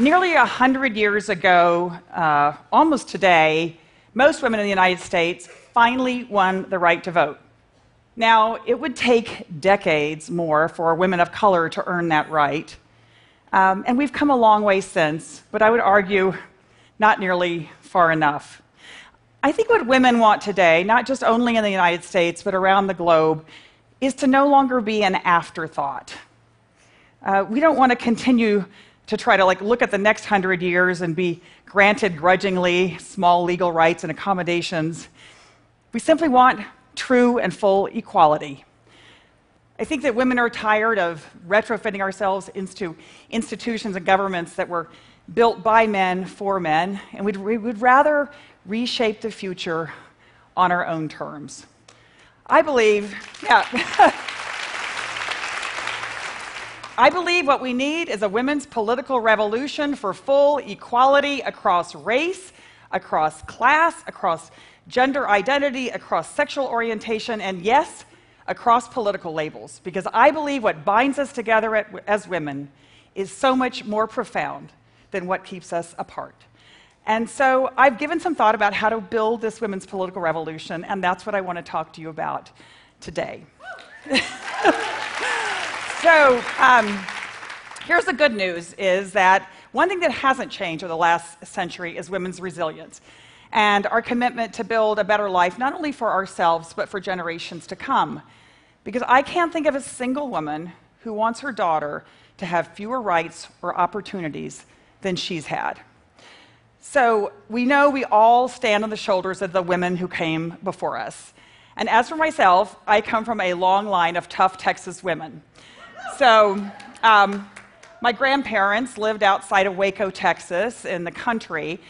Nearly 100 years ago, uh, almost today, most women in the United States finally won the right to vote. Now, it would take decades more for women of color to earn that right. Um, and we've come a long way since, but I would argue not nearly far enough. I think what women want today, not just only in the United States, but around the globe, is to no longer be an afterthought. Uh, we don't want to continue to try to like look at the next hundred years and be granted grudgingly small legal rights and accommodations. We simply want true and full equality. I think that women are tired of retrofitting ourselves into institutions and governments that were built by men for men, and we'd, we would rather reshape the future on our own terms. I believe, yeah. I believe what we need is a women's political revolution for full equality across race, across class, across gender identity, across sexual orientation, and yes, across political labels. Because I believe what binds us together as women is so much more profound than what keeps us apart. And so I've given some thought about how to build this women's political revolution, and that's what I want to talk to you about today. so um, here's the good news is that one thing that hasn't changed over the last century is women's resilience and our commitment to build a better life, not only for ourselves, but for generations to come. Because I can't think of a single woman who wants her daughter to have fewer rights or opportunities than she's had. So we know we all stand on the shoulders of the women who came before us. And as for myself, I come from a long line of tough Texas women. So um, my grandparents lived outside of Waco, Texas, in the country.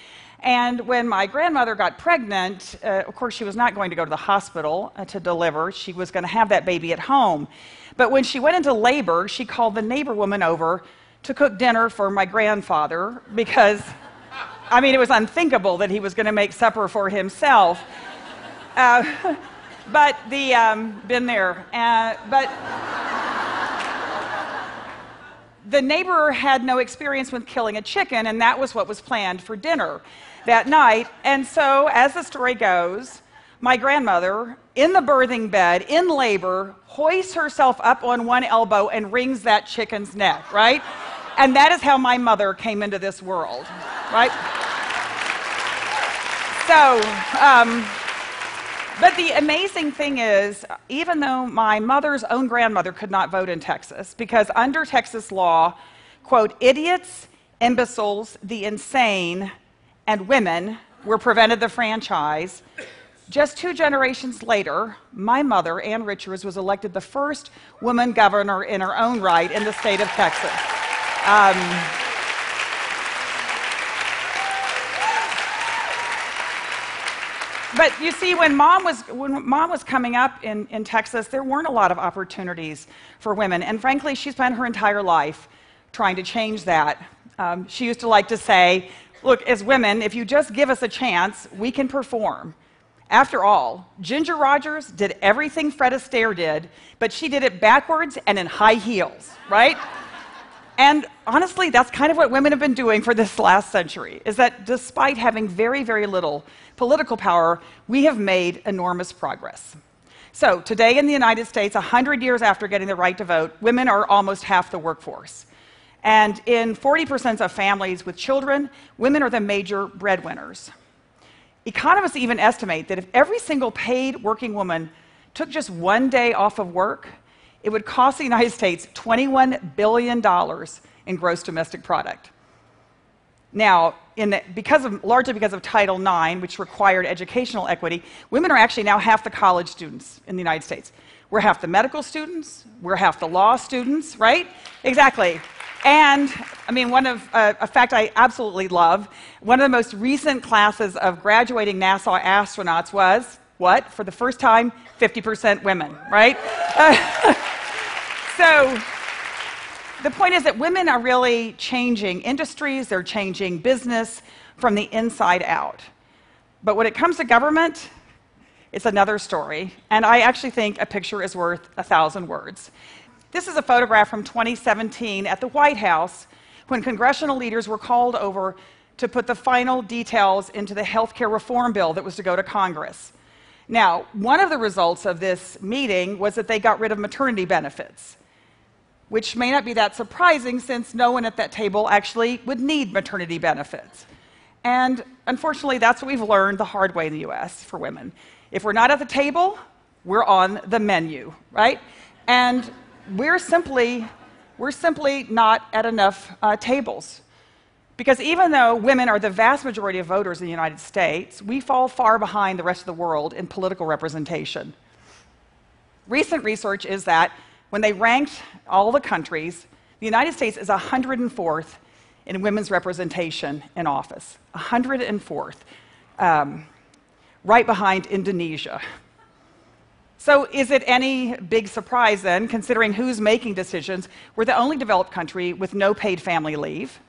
And when my grandmother got pregnant, uh, of course, she was not going to go to the hospital uh, to deliver. She was going to have that baby at home. But when she went into labor, she called the neighbor woman over to cook dinner for my grandfather because, I mean, it was unthinkable that he was going to make supper for himself. Uh, but the, um, been there. Uh, but the neighbor had no experience with killing a chicken, and that was what was planned for dinner that night. And so, as the story goes, my grandmother, in the birthing bed, in labor, hoists herself up on one elbow and wrings that chicken's neck, right? And that is how my mother came into this world, right? So, um, but the amazing thing is, even though my mother's own grandmother could not vote in Texas, because under Texas law, quote, idiots, imbeciles, the insane, and women were prevented the franchise. Just two generations later, my mother, Ann Richards, was elected the first woman governor in her own right in the state of Texas. Um, but you see, when mom was, when mom was coming up in, in Texas, there weren't a lot of opportunities for women. And frankly, she spent her entire life trying to change that. Um, she used to like to say, Look, as women, if you just give us a chance, we can perform. After all, Ginger Rogers did everything Fred Astaire did, but she did it backwards and in high heels, right? And honestly, that's kind of what women have been doing for this last century, is that despite having very, very little political power, we have made enormous progress. So, today in the United States, 100 years after getting the right to vote, women are almost half the workforce. And in 40% of families with children, women are the major breadwinners. Economists even estimate that if every single paid working woman took just one day off of work, it would cost the United States $21 billion in gross domestic product. Now, the, because of, largely because of Title IX, which required educational equity, women are actually now half the college students in the United States. We're half the medical students, we're half the law students, right? Exactly. And, I mean, one of, uh, a fact I absolutely love, one of the most recent classes of graduating NASA astronauts was what? For the first time, 50% women, right? Uh, so, the point is that women are really changing industries, they're changing business from the inside out. But when it comes to government, it's another story. And I actually think a picture is worth a thousand words. This is a photograph from 2017 at the White House when congressional leaders were called over to put the final details into the health care reform bill that was to go to Congress. Now, one of the results of this meeting was that they got rid of maternity benefits, which may not be that surprising since no one at that table actually would need maternity benefits. And unfortunately, that's what we've learned the hard way in the US for women. If we're not at the table, we're on the menu, right? And we're simply, we're simply not at enough uh, tables. Because even though women are the vast majority of voters in the United States, we fall far behind the rest of the world in political representation. Recent research is that when they ranked all the countries, the United States is 104th in women's representation in office. 104th, um, right behind Indonesia. So, is it any big surprise then, considering who's making decisions? We're the only developed country with no paid family leave.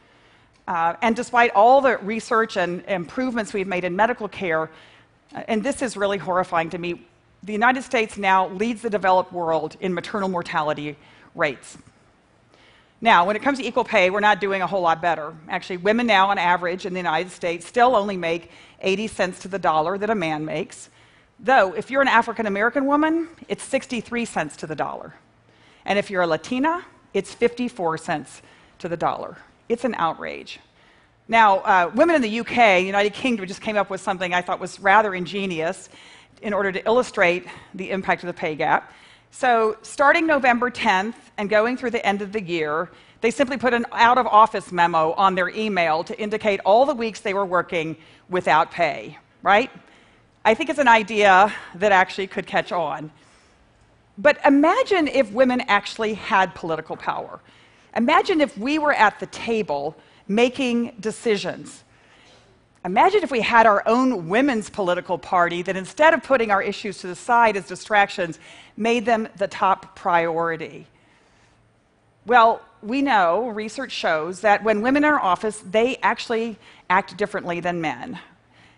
Uh, and despite all the research and improvements we've made in medical care, uh, and this is really horrifying to me, the United States now leads the developed world in maternal mortality rates. Now, when it comes to equal pay, we're not doing a whole lot better. Actually, women now, on average, in the United States, still only make 80 cents to the dollar that a man makes. Though, if you're an African American woman, it's 63 cents to the dollar. And if you're a Latina, it's 54 cents to the dollar. It's an outrage. Now, uh, women in the UK, United Kingdom, just came up with something I thought was rather ingenious in order to illustrate the impact of the pay gap. So, starting November 10th and going through the end of the year, they simply put an out of office memo on their email to indicate all the weeks they were working without pay, right? I think it's an idea that actually could catch on. But imagine if women actually had political power. Imagine if we were at the table making decisions. Imagine if we had our own women's political party that instead of putting our issues to the side as distractions, made them the top priority. Well, we know, research shows, that when women are in office, they actually act differently than men.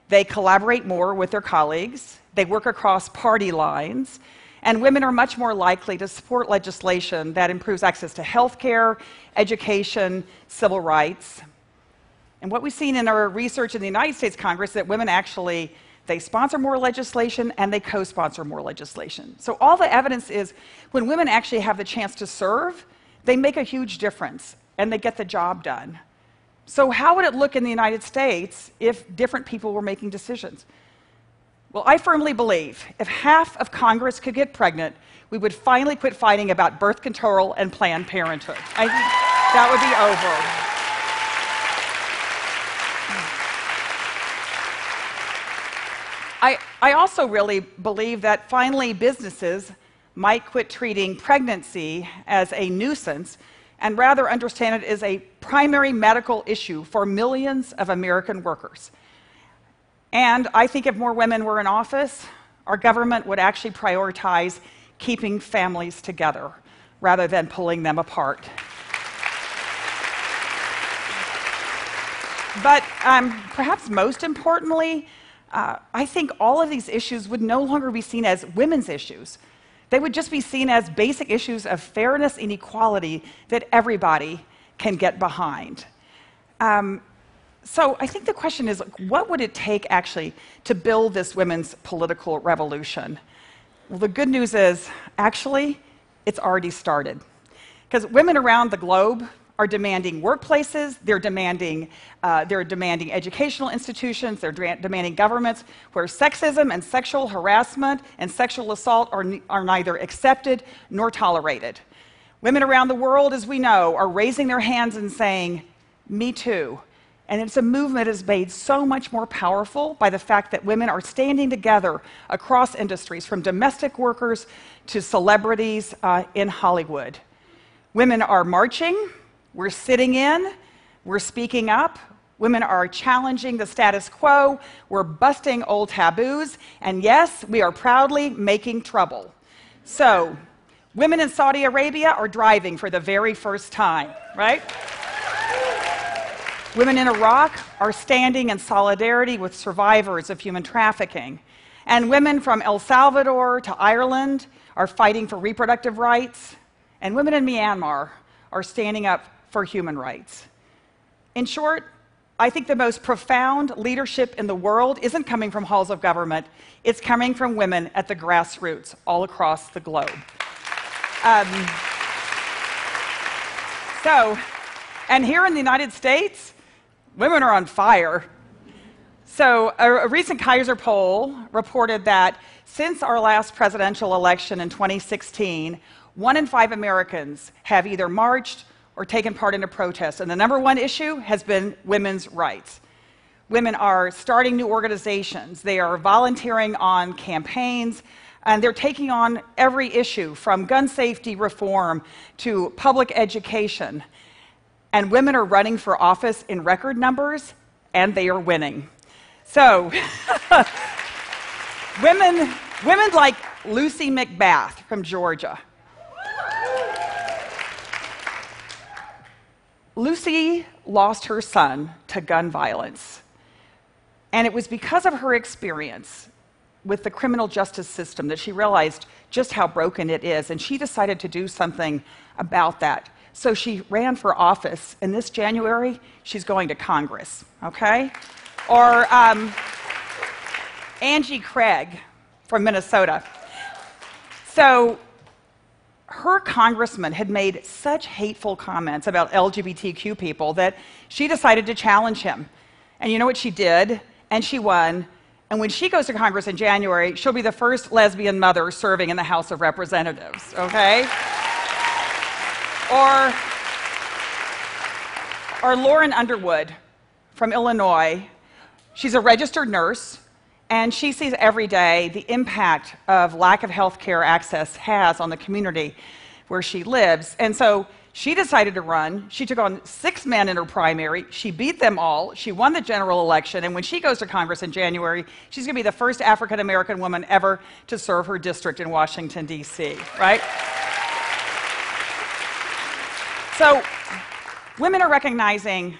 They collaborate more with their colleagues, they work across party lines, and women are much more likely to support legislation that improves access to health care, education, civil rights. And what we've seen in our research in the United States Congress is that women actually they sponsor more legislation and they co-sponsor more legislation. So all the evidence is when women actually have the chance to serve, they make a huge difference and they get the job done. So how would it look in the United States if different people were making decisions? Well, I firmly believe if half of Congress could get pregnant, we would finally quit fighting about birth control and Planned Parenthood. I think that would be over. I, I also really believe that finally businesses might quit treating pregnancy as a nuisance and rather understand it as a primary medical issue for millions of American workers. And I think if more women were in office, our government would actually prioritize keeping families together rather than pulling them apart. But um, perhaps most importantly, uh, I think all of these issues would no longer be seen as women's issues. They would just be seen as basic issues of fairness and equality that everybody can get behind. Um, so I think the question is what would it take actually to build this women's political revolution? Well, the good news is actually, it's already started. Because women around the globe are demanding workplaces, they're demanding, uh, they're demanding educational institutions, they're demanding governments where sexism and sexual harassment and sexual assault are, are neither accepted nor tolerated. Women around the world, as we know, are raising their hands and saying, Me too. And it's a movement that is made so much more powerful by the fact that women are standing together across industries, from domestic workers to celebrities uh, in Hollywood. Women are marching, we're sitting in, we're speaking up, women are challenging the status quo, we're busting old taboos, and yes, we are proudly making trouble. So, women in Saudi Arabia are driving for the very first time, right? Women in Iraq are standing in solidarity with survivors of human trafficking. And women from El Salvador to Ireland are fighting for reproductive rights. And women in Myanmar are standing up for human rights. In short, I think the most profound leadership in the world isn't coming from halls of government, it's coming from women at the grassroots all across the globe. Um, so, and here in the United States, women are on fire. So, a, a, recent Kaiser poll reported that since our last presidential election in 2016, one in five Americans have either marched or taken part in a protest. And the number one issue has been women's rights. Women are starting new organizations, they are volunteering on campaigns, and they're taking on every issue from gun safety reform to public education. And women are running for office in record numbers, and they are winning. So, women, women like Lucy McBath from Georgia. Lucy lost her son to gun violence. And it was because of her experience with the criminal justice system that she realized just how broken it is, and she decided to do something about that. So she ran for office, and this January, she's going to Congress, okay? Or um, Angie Craig from Minnesota. So her congressman had made such hateful comments about LGBTQ people that she decided to challenge him. And you know what she did? And she won and when she goes to Congress in January, she'll be the first lesbian mother serving in the House of Representatives, okay? or, or Lauren Underwood from Illinois. She's a registered nurse, and she sees every day the impact of lack of health care access has on the community where she lives. And so she decided to run. She took on six men in her primary. She beat them all. She won the general election. And when she goes to Congress in January, she's going to be the first African American woman ever to serve her district in Washington, D.C., right? So, women are recognizing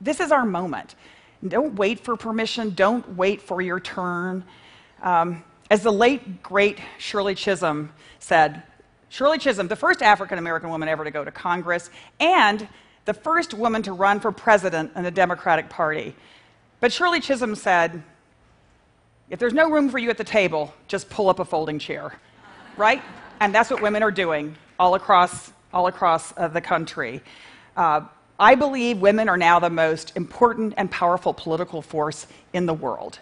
this is our moment. Don't wait for permission, don't wait for your turn. Um, as the late, great Shirley Chisholm said, Shirley Chisholm, the first African American woman ever to go to Congress, and the first woman to run for president in the Democratic Party. But Shirley Chisholm said, if there's no room for you at the table, just pull up a folding chair, right? And that's what women are doing all across, all across uh, the country. Uh, I believe women are now the most important and powerful political force in the world.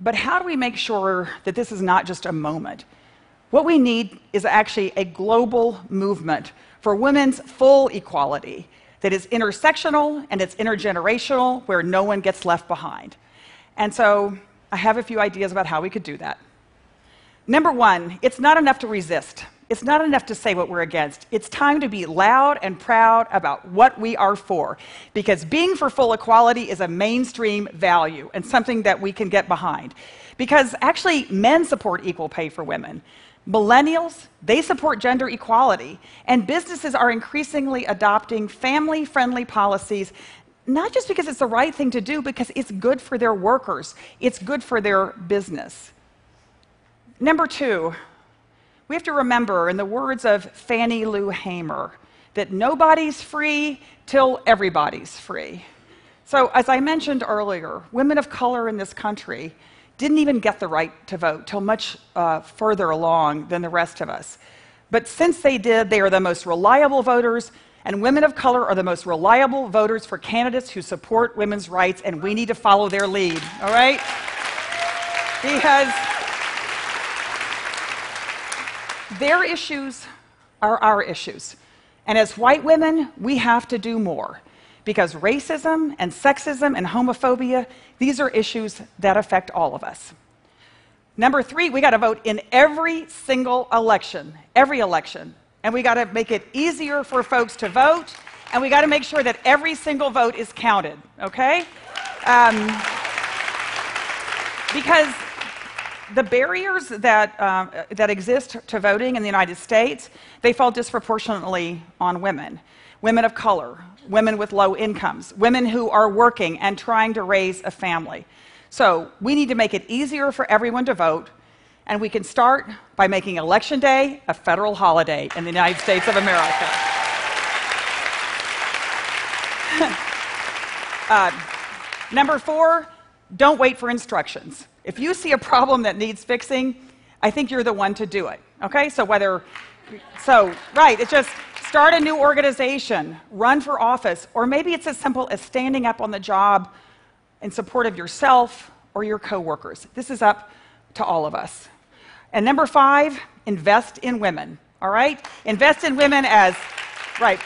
But how do we make sure that this is not just a moment? What we need is actually a global movement for women's full equality that is intersectional and it's intergenerational, where no one gets left behind. And so I have a few ideas about how we could do that. Number one, it's not enough to resist. It's not enough to say what we're against. It's time to be loud and proud about what we are for. Because being for full equality is a mainstream value and something that we can get behind. Because actually, men support equal pay for women. Millennials, they support gender equality, and businesses are increasingly adopting family friendly policies, not just because it's the right thing to do, because it's good for their workers, it's good for their business. Number two, we have to remember, in the words of Fannie Lou Hamer, that nobody's free till everybody's free. So, as I mentioned earlier, women of color in this country didn't even get the right to vote till much uh, further along than the rest of us. But since they did, they are the most reliable voters, and women of color are the most reliable voters for candidates who support women's rights, and we need to follow their lead, all right? Because their issues are our issues. And as white women, we have to do more because racism and sexism and homophobia, these are issues that affect all of us. Number three, we got to vote in every single election, every election. And we got to make it easier for folks to vote, and we got to make sure that every single vote is counted, okay? Um, because the barriers that, uh, that exist to voting in the United States, they fall disproportionately on women women of color, women with low incomes, women who are working and trying to raise a family. So we need to make it easier for everyone to vote, and we can start by making Election Day a federal holiday in the United States of America. Number four, don't wait for instructions. If you see a problem that needs fixing, I think you're the one to do it. Okay? So whether so right, it's just start a new organization, run for office, or maybe it's as simple as standing up on the job in support of yourself or your coworkers. This is up to all of us. And number 5, invest in women. All right? Invest in women as right.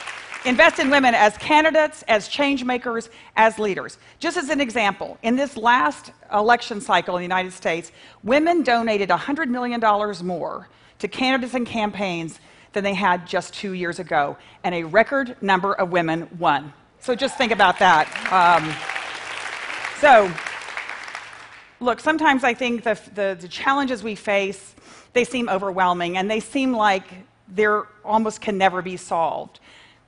Invest in women as candidates, as change makers, as leaders. Just as an example, in this last election cycle in the United States, women donated $100 million more to candidates and campaigns than they had just two years ago, and a record number of women won. So just think about that. Um, so, look, sometimes I think the, the, the challenges we face, they seem overwhelming, and they seem like they're almost can never be solved.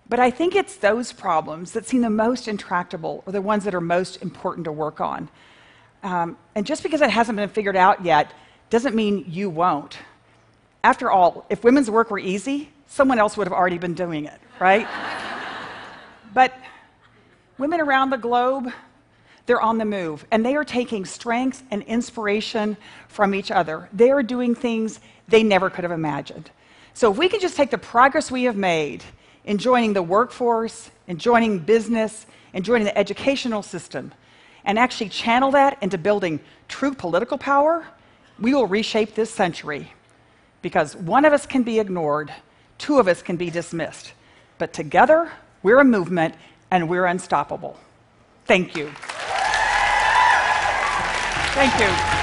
But I think it's those problems that seem the most intractable or the ones that are most important to work on. Um, and just because it hasn't been figured out yet doesn't mean you won't. After all, if women's work were easy, someone else would have already been doing it, right? but women around the globe, they're on the move and they are taking strength and inspiration from each other. They are doing things they never could have imagined. So if we can just take the progress we have made in joining the workforce, in joining business, in joining the educational system, and actually channel that into building true political power, we will reshape this century. Because one of us can be ignored, two of us can be dismissed. But together, we're a movement and we're unstoppable. Thank you. Thank you.